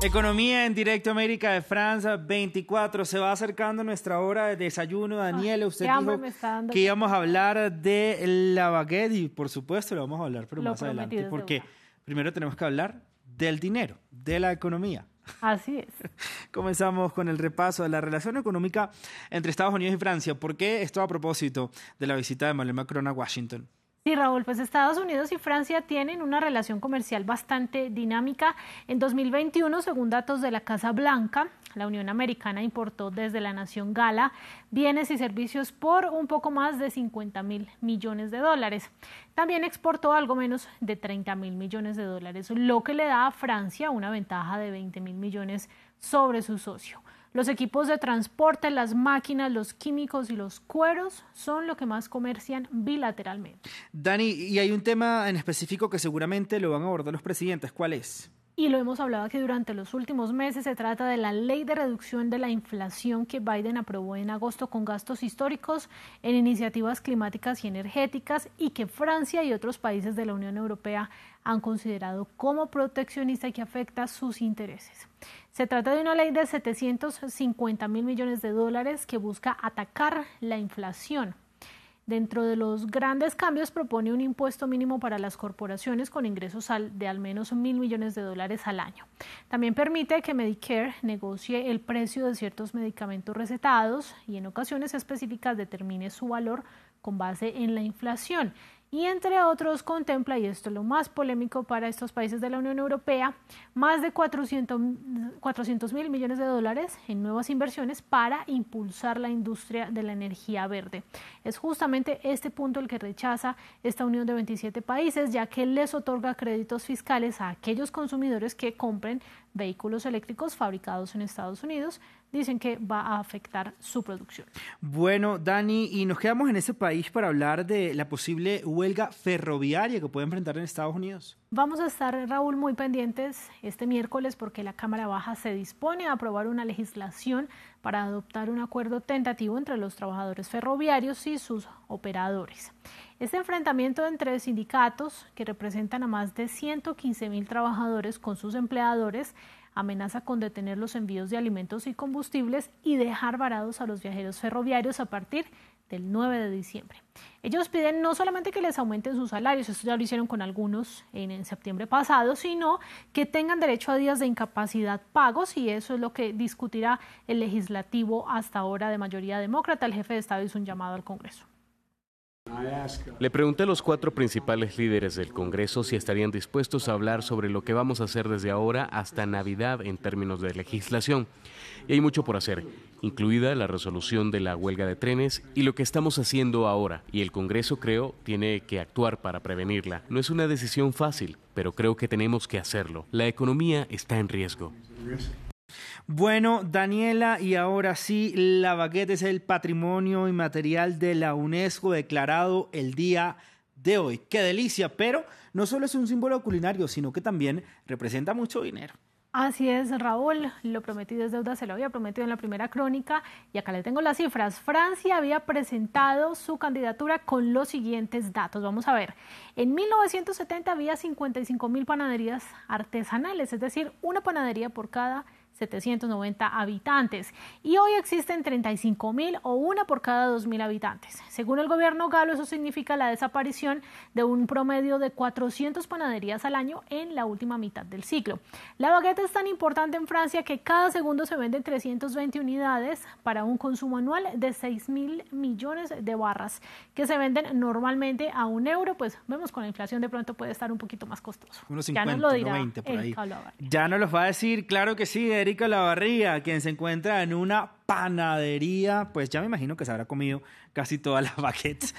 Economía en directo América de Francia 24. Se va acercando nuestra hora de desayuno. Daniela, usted dijo que íbamos a hablar de la baguette y por supuesto lo vamos a hablar, pero más adelante. Porque primero tenemos que hablar del dinero, de la economía. Así es. Comenzamos con el repaso de la relación económica entre Estados Unidos y Francia. ¿Por qué esto a propósito de la visita de Emmanuel Macron a Washington? Sí, Raúl, pues Estados Unidos y Francia tienen una relación comercial bastante dinámica. En 2021, según datos de la Casa Blanca, la Unión Americana importó desde la nación Gala bienes y servicios por un poco más de 50 mil millones de dólares. También exportó algo menos de 30 mil millones de dólares, lo que le da a Francia una ventaja de 20 mil millones sobre su socio. Los equipos de transporte, las máquinas, los químicos y los cueros son lo que más comercian bilateralmente. Dani, y hay un tema en específico que seguramente lo van a abordar los presidentes. ¿Cuál es? Y lo hemos hablado aquí durante los últimos meses. Se trata de la ley de reducción de la inflación que Biden aprobó en agosto con gastos históricos en iniciativas climáticas y energéticas y que Francia y otros países de la Unión Europea han considerado como proteccionista y que afecta sus intereses. Se trata de una ley de 750 mil millones de dólares que busca atacar la inflación Dentro de los grandes cambios propone un impuesto mínimo para las corporaciones con ingresos de al menos mil millones de dólares al año. También permite que Medicare negocie el precio de ciertos medicamentos recetados y en ocasiones específicas determine su valor con base en la inflación y entre otros contempla, y esto es lo más polémico para estos países de la Unión Europea, más de 400 mil millones de dólares en nuevas inversiones para impulsar la industria de la energía verde. Es justamente este punto el que rechaza esta unión de 27 países, ya que les otorga créditos fiscales a aquellos consumidores que compren vehículos eléctricos fabricados en Estados Unidos, dicen que va a afectar su producción. Bueno, Dani, y nos quedamos en ese país para hablar de la posible huelga ferroviaria que puede enfrentar en Estados Unidos. Vamos a estar, Raúl, muy pendientes este miércoles porque la Cámara Baja se dispone a aprobar una legislación para adoptar un acuerdo tentativo entre los trabajadores ferroviarios y sus operadores. Este enfrentamiento entre sindicatos, que representan a más de 115 mil trabajadores con sus empleadores, amenaza con detener los envíos de alimentos y combustibles y dejar varados a los viajeros ferroviarios a partir del 9 de diciembre. Ellos piden no solamente que les aumenten sus salarios, esto ya lo hicieron con algunos en, septiembre pasado, sino que tengan derecho a días de incapacidad pagos y eso es lo que discutirá el legislativo hasta ahora de mayoría demócrata. El jefe de Estado hizo un llamado al Congreso. Le pregunté a los cuatro principales líderes del Congreso si estarían dispuestos a hablar sobre lo que vamos a hacer desde ahora hasta Navidad en términos de legislación. Y hay mucho por hacer, incluida la resolución de la huelga de trenes y lo que estamos haciendo ahora. Y el Congreso, creo, tiene que actuar para prevenirla. No es una decisión fácil, pero creo que tenemos que hacerlo. La economía está en riesgo. Bueno, Daniela, y ahora sí, la baguette es el patrimonio inmaterial de la UNESCO declarado el día de hoy. Qué delicia, pero no solo es un símbolo culinario, sino que también representa mucho dinero. Así es, Raúl, lo prometido es deuda, se lo había prometido en la primera crónica y acá le tengo las cifras. Francia había presentado su candidatura con los siguientes datos. Vamos a ver, en 1970 había 55 mil panaderías artesanales, es decir, una panadería por cada 790 habitantes y hoy existen 35 mil o una por cada 2 mil habitantes. Según el gobierno galo, eso significa la desaparición de un promedio de 400 panaderías al año en la última mitad del ciclo. La baguette es tan importante en Francia que cada segundo se venden 320 unidades para un consumo anual de 6 mil millones de barras que se venden normalmente a un euro, pues vemos con la inflación de pronto puede estar un poquito más costoso. Unos 50, ya nos lo dirá 90 por ahí. Ya nos lo va a decir, claro que sí, Erika Lavarría, quien se encuentra en una panadería, pues ya me imagino que se habrá comido casi todas las baguettes